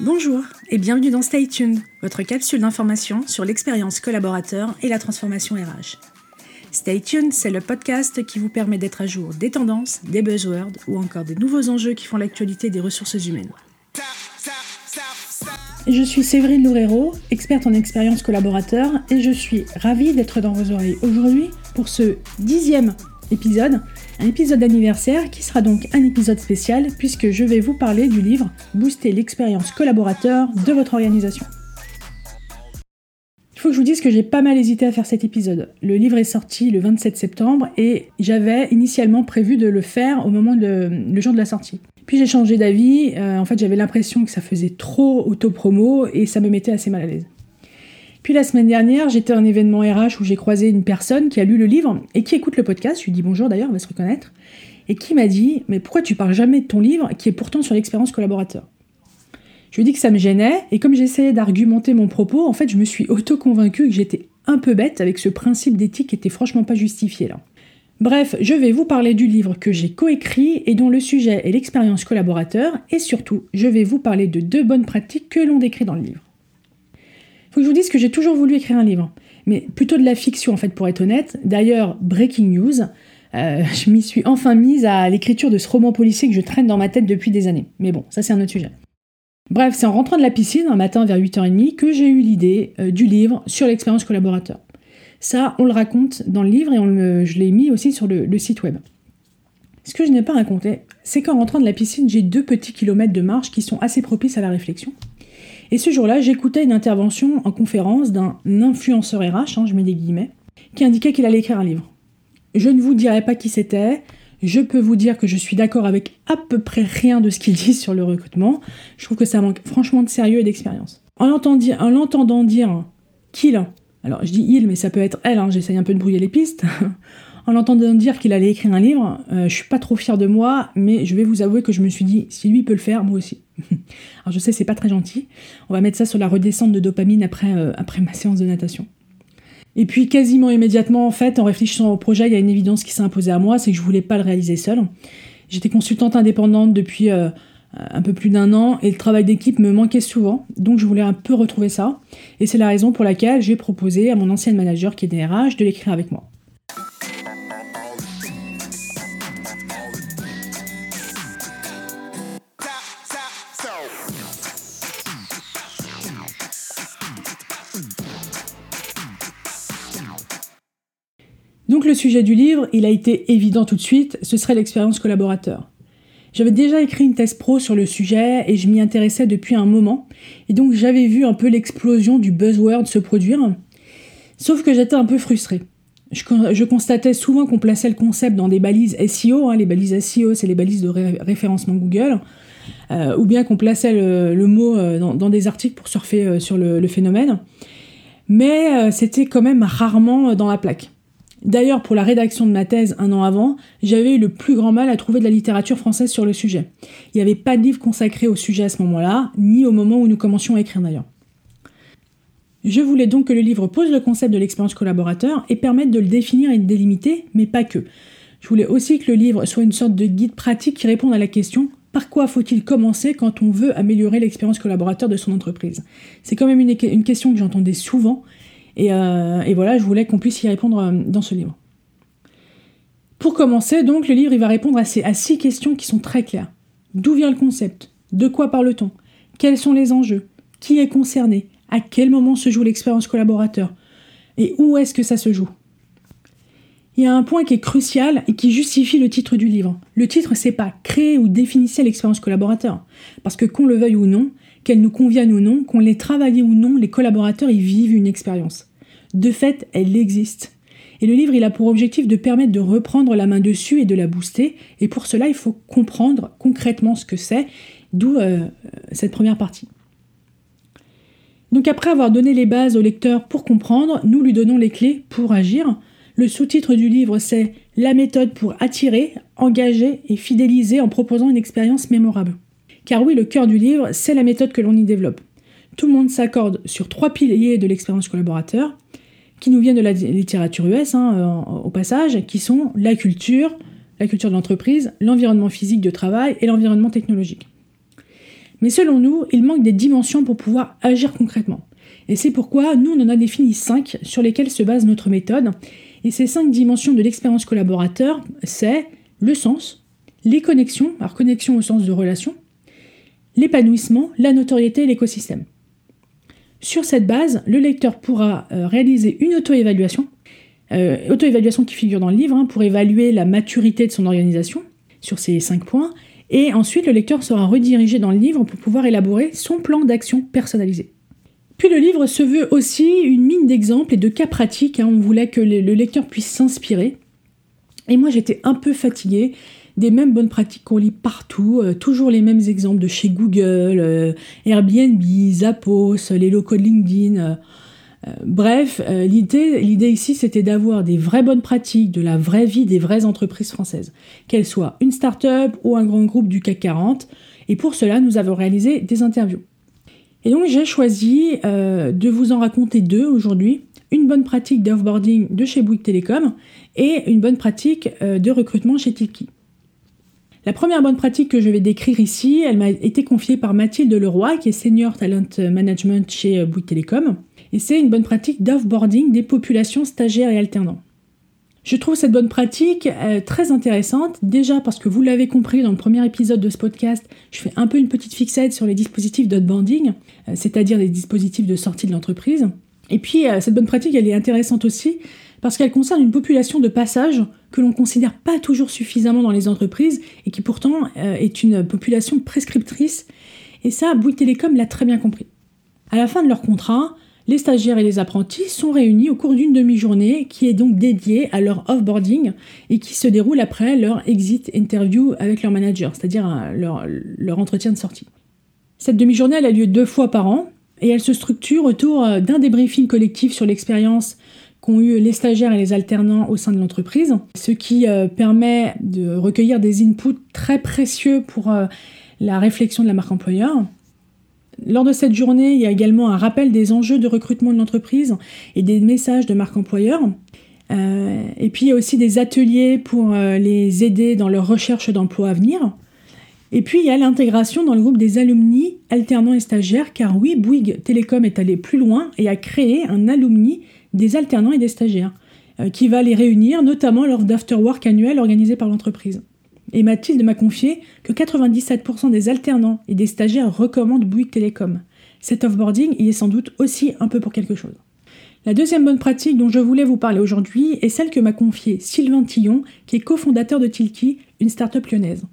Bonjour et bienvenue dans Stay Tuned, votre capsule d'information sur l'expérience collaborateur et la transformation RH. Stay Tuned, c'est le podcast qui vous permet d'être à jour des tendances, des buzzwords ou encore des nouveaux enjeux qui font l'actualité des ressources humaines. Je suis Séverine Loureiro, experte en expérience collaborateur, et je suis ravie d'être dans vos oreilles aujourd'hui pour ce dixième épisode, un épisode d'anniversaire qui sera donc un épisode spécial puisque je vais vous parler du livre Booster l'expérience collaborateur de votre organisation. Il faut que je vous dise que j'ai pas mal hésité à faire cet épisode. Le livre est sorti le 27 septembre et j'avais initialement prévu de le faire au moment de le jour de la sortie. Puis j'ai changé d'avis, euh, en fait j'avais l'impression que ça faisait trop auto-promo et ça me mettait assez mal à l'aise. Puis la semaine dernière, j'étais à un événement RH où j'ai croisé une personne qui a lu le livre et qui écoute le podcast. Je lui dis bonjour d'ailleurs, on va se reconnaître. Et qui m'a dit Mais pourquoi tu parles jamais de ton livre qui est pourtant sur l'expérience collaborateur? Je lui ai dit que ça me gênait et comme j'essayais d'argumenter mon propos, en fait, je me suis auto-convaincue que j'étais un peu bête avec ce principe d'éthique qui était franchement pas justifié là. Bref, je vais vous parler du livre que j'ai coécrit et dont le sujet est l'expérience collaborateur et surtout, je vais vous parler de deux bonnes pratiques que l'on décrit dans le livre je vous dise que j'ai toujours voulu écrire un livre, mais plutôt de la fiction en fait pour être honnête. D'ailleurs, breaking news, euh, je m'y suis enfin mise à l'écriture de ce roman policier que je traîne dans ma tête depuis des années. Mais bon, ça c'est un autre sujet. Bref, c'est en rentrant de la piscine un matin vers 8h30 que j'ai eu l'idée euh, du livre sur l'expérience collaborateur. Ça, on le raconte dans le livre et je l'ai mis aussi sur le, le site web. Ce que je n'ai pas raconté, c'est qu'en rentrant de la piscine, j'ai deux petits kilomètres de marche qui sont assez propices à la réflexion. Et ce jour-là, j'écoutais une intervention en conférence d'un influenceur RH, hein, je mets des guillemets, qui indiquait qu'il allait écrire un livre. Je ne vous dirai pas qui c'était, je peux vous dire que je suis d'accord avec à peu près rien de ce qu'il dit sur le recrutement. Je trouve que ça manque franchement de sérieux et d'expérience. En l'entendant dire qu'il, alors je dis il, mais ça peut être elle, hein, j'essaye un peu de brouiller les pistes, en l'entendant dire qu'il allait écrire un livre, euh, je suis pas trop fière de moi, mais je vais vous avouer que je me suis dit, si lui peut le faire, moi aussi. Alors je sais, c'est pas très gentil. On va mettre ça sur la redescente de dopamine après, euh, après ma séance de natation. Et puis quasiment immédiatement, en fait, en réfléchissant au projet, il y a une évidence qui s'est imposée à moi, c'est que je voulais pas le réaliser seule. J'étais consultante indépendante depuis euh, un peu plus d'un an et le travail d'équipe me manquait souvent, donc je voulais un peu retrouver ça. Et c'est la raison pour laquelle j'ai proposé à mon ancienne manager qui est DRH de l'écrire avec moi. Donc le sujet du livre, il a été évident tout de suite, ce serait l'expérience collaborateur. J'avais déjà écrit une thèse pro sur le sujet et je m'y intéressais depuis un moment, et donc j'avais vu un peu l'explosion du buzzword se produire, sauf que j'étais un peu frustrée. Je, constatais souvent qu'on plaçait le concept dans des balises SEO, hein, les balises SEO c'est les balises de référencement Google, euh, ou bien qu'on plaçait le, mot euh, dans, des articles pour surfer euh, sur le, le phénomène, mais c'était quand même rarement dans la plaque. D'ailleurs, pour la rédaction de ma thèse un an avant, j'avais eu le plus grand mal à trouver de la littérature française sur le sujet. Il n'y avait pas de livre consacré au sujet à ce moment-là, ni au moment où nous commencions à écrire d'ailleurs. Je voulais donc que le livre pose le concept de l'expérience collaborateur et permette de le définir et de délimiter, mais pas que. Je voulais aussi que le livre soit une sorte de guide pratique qui réponde à la question par quoi faut-il commencer quand on veut améliorer l'expérience collaborateur de son entreprise? C'est quand même une, une question que j'entendais souvent euh, et, voilà, je voulais qu'on puisse y répondre euh, dans ce livre. Pour commencer, donc, le livre va répondre à, six questions qui sont très claires. D'où vient le concept? De quoi parle-t-on? Quels sont les enjeux? Qui est concerné? À quel moment se joue l'expérience collaborateur? Et où est-ce que ça se joue? Il y a un point qui est crucial et qui justifie le titre du livre. Le titre, c'est pas créer ou définir l'expérience collaborateur. Parce que qu'on le veuille ou non, qu'elle nous convienne ou non, qu'on les travaille ou non, les collaborateurs y vivent une expérience. De fait, elle existe. Et le livre, il a pour objectif de permettre de reprendre la main dessus et de la booster. Et pour cela, il faut comprendre concrètement ce que c'est, d'où euh, cette première partie. Donc après avoir donné les bases au lecteur pour comprendre, nous lui donnons les clés pour agir. Le sous-titre du livre, c'est La méthode pour attirer, engager et fidéliser en proposant une expérience mémorable. Car oui, le cœur du livre, c'est la méthode que l'on y développe. Tout le monde s'accorde sur trois piliers de l'expérience collaborateur, qui nous viennent de la littérature US, hein, euh, au passage, qui sont la culture, la culture de l'entreprise, l'environnement physique de travail et l'environnement technologique. Mais selon nous, il manque des dimensions pour pouvoir agir concrètement. Et c'est pourquoi nous, on en a défini cinq sur lesquelles se base notre méthode. Et ces cinq dimensions de l'expérience collaborateur, c'est le sens, les connexions, alors connexion au sens de relation, l'épanouissement, la notoriété et l'écosystème. Sur cette base, le lecteur pourra euh, réaliser une auto-évaluation, euh, auto-évaluation qui figure dans le livre, hein, pour évaluer la maturité de son organisation sur ces cinq points, et ensuite le lecteur sera redirigé dans le livre pour pouvoir élaborer son plan d'action personnalisé. Puis le livre se veut aussi une mine d'exemples et de cas pratiques, hein. on voulait que le lecteur puisse s'inspirer. Et moi j'étais un peu fatiguée des mêmes bonnes pratiques qu'on lit partout, euh, toujours les mêmes exemples de chez Google, euh, Airbnb, Zappos, les locaux LinkedIn. Euh, bref, l'idée, ici, c'était d'avoir des vraies bonnes pratiques, de la vraie vie des vraies entreprises françaises, qu'elles soient une start-up ou un grand groupe du CAC 40. Et pour cela, nous avons réalisé des interviews. Et donc, j'ai choisi de vous en raconter deux aujourd'hui. Une bonne pratique d'offboarding de chez Bouygues Télécom et une bonne pratique de recrutement chez Tilki. La première bonne pratique que je vais décrire ici, elle m'a été confiée par Mathilde Leroy, qui est Senior Talent Management chez euh, Bouygues Télécom, et c'est une bonne pratique d'offboarding des populations stagiaires et alternants. Je trouve cette bonne pratique euh, très intéressante, déjà parce que vous l'avez compris dans le premier épisode de ce podcast, je fais un peu une petite fixette sur les dispositifs d'offboarding, euh, c'est-à-dire les dispositifs de sortie de l'entreprise. Et puis cette bonne pratique, elle est intéressante aussi parce qu'elle concerne une population de passage que l'on considère pas toujours suffisamment dans les entreprises et qui pourtant euh, est une population prescriptrice. Et ça, Bouygues Télécom l'a très bien compris. À la fin de leur contrat, les stagiaires et les apprentis sont réunis au cours d'une demi-journée qui est donc dédiée à leur offboarding et qui se déroule après leur exit interview avec leur manager, c'est-à-dire euh, leur, entretien de sortie. Cette demi-journée, a lieu deux fois par an et elle se structure autour euh, d'un débriefing collectif sur l'expérience qu'ont eu les stagiaires et les alternants au sein de l'entreprise, ce qui euh, permet de recueillir des inputs très précieux pour euh, la réflexion de la marque employeur. Lors de cette journée, il y a également un rappel des enjeux de recrutement de l'entreprise et des messages de marque employeur. Euh, et puis il y a aussi des ateliers pour les aider dans leur recherche d'emploi à venir. Et puis il y a l'intégration dans le groupe des alumni, alternants et stagiaires, car oui, Bouygues Télécom est allé plus loin et a créé un alumni des alternants et des stagiaires, euh, qui va les réunir notamment lors d'afterwork annuel organisé par l'entreprise. Et Mathilde m'a confié que 97% des alternants et des stagiaires recommandent Bouygues Télécom. Cet offboarding y est sans doute aussi un peu pour quelque chose. La deuxième bonne pratique dont je voulais vous parler aujourd'hui est celle que m'a confiée Sylvain Tillon, qui est cofondateur de Tilki, une start-up lyonnaise.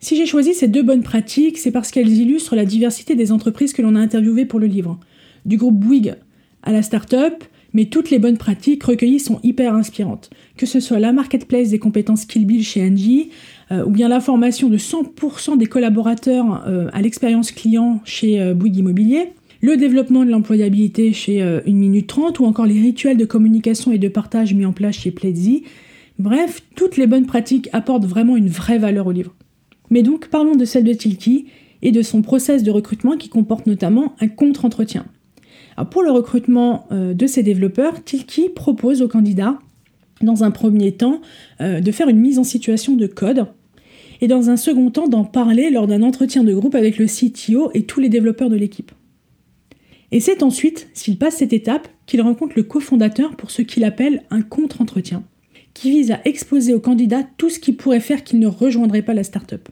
Si j'ai choisi ces deux bonnes pratiques, c'est parce qu'elles illustrent la diversité des entreprises que l'on a interviewées pour le livre. Du groupe Bouygues à la start-up, mais toutes les bonnes pratiques recueillies sont hyper inspirantes. Que ce soit la marketplace des compétences Killbill chez Angie, euh, ou bien la formation de 100% des collaborateurs euh, à l'expérience client chez euh, Bouygues Immobilier, le développement de l'employabilité chez 1 minute 30, ou encore les rituels de communication et de partage mis en place chez Pledzi. Bref, toutes les bonnes pratiques apportent vraiment une vraie valeur au livre. Mais donc parlons de celle de Tilki et de son process de recrutement qui comporte notamment un contre-entretien pour le recrutement euh, de ces développeurs, Tilki propose aux candidats, dans un premier temps, euh, de faire une mise en situation de code, et dans un second temps, d'en parler lors d'un entretien de groupe avec le CTO et tous les développeurs de l'équipe. Et c'est ensuite, s'il passe cette étape, qu'il rencontre le cofondateur pour ce qu'il appelle un contre-entretien, qui vise à exposer au candidat tout ce qui pourrait faire qu'il ne rejoindrait pas la startup.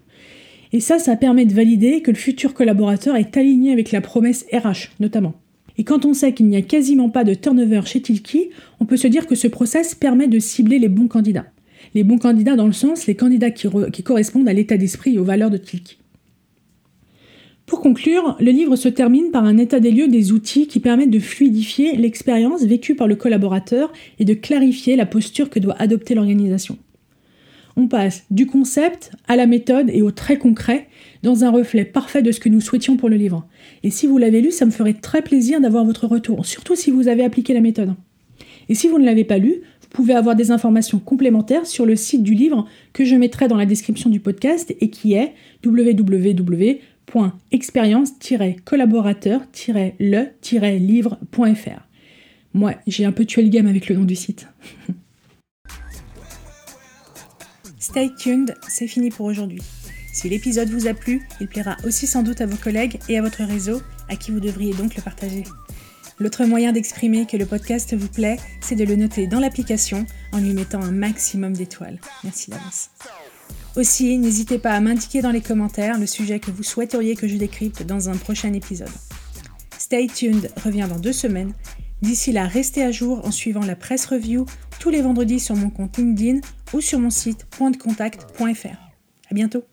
Et ça, ça permet de valider que le futur collaborateur est aligné avec la promesse RH, notamment. Et quand on sait qu'il n'y a quasiment pas de turnover chez Tilki, on peut se dire que ce process permet de cibler les bons candidats. Les bons candidats dans le sens les candidats qui, correspondent à l'état d'esprit et aux valeurs de Tilki. Pour conclure, le livre se termine par un état des lieux des outils qui permettent de fluidifier l'expérience vécue par le collaborateur et de clarifier la posture que doit adopter l'organisation. On passe du concept à la méthode et au très concret dans un reflet parfait de ce que nous souhaitions pour le livre. Et si vous l'avez lu, ça me ferait très plaisir d'avoir votre retour, surtout si vous avez appliqué la méthode. Et si vous ne l'avez pas lu, vous pouvez avoir des informations complémentaires sur le site du livre que je mettrai dans la description du podcast et qui est www.expérience-collaborateur-le-livre.fr. Moi, j'ai un peu tué le game avec le nom du site. Stay tuned, c'est fini pour aujourd'hui. Si l'épisode vous a plu, il plaira aussi sans doute à vos collègues et à votre réseau, à qui vous devriez donc le partager. L'autre moyen d'exprimer que le podcast vous plaît, c'est de le noter dans l'application en lui mettant un maximum d'étoiles. Merci d'avance. Aussi, n'hésitez pas à m'indiquer dans les commentaires le sujet que vous souhaiteriez que je décrypte dans un prochain épisode. Stay tuned revient dans deux semaines. D'ici là, restez à jour en suivant la presse review tous les vendredis sur mon compte LinkedIn ou sur mon site pointdecontact.fr. À bientôt.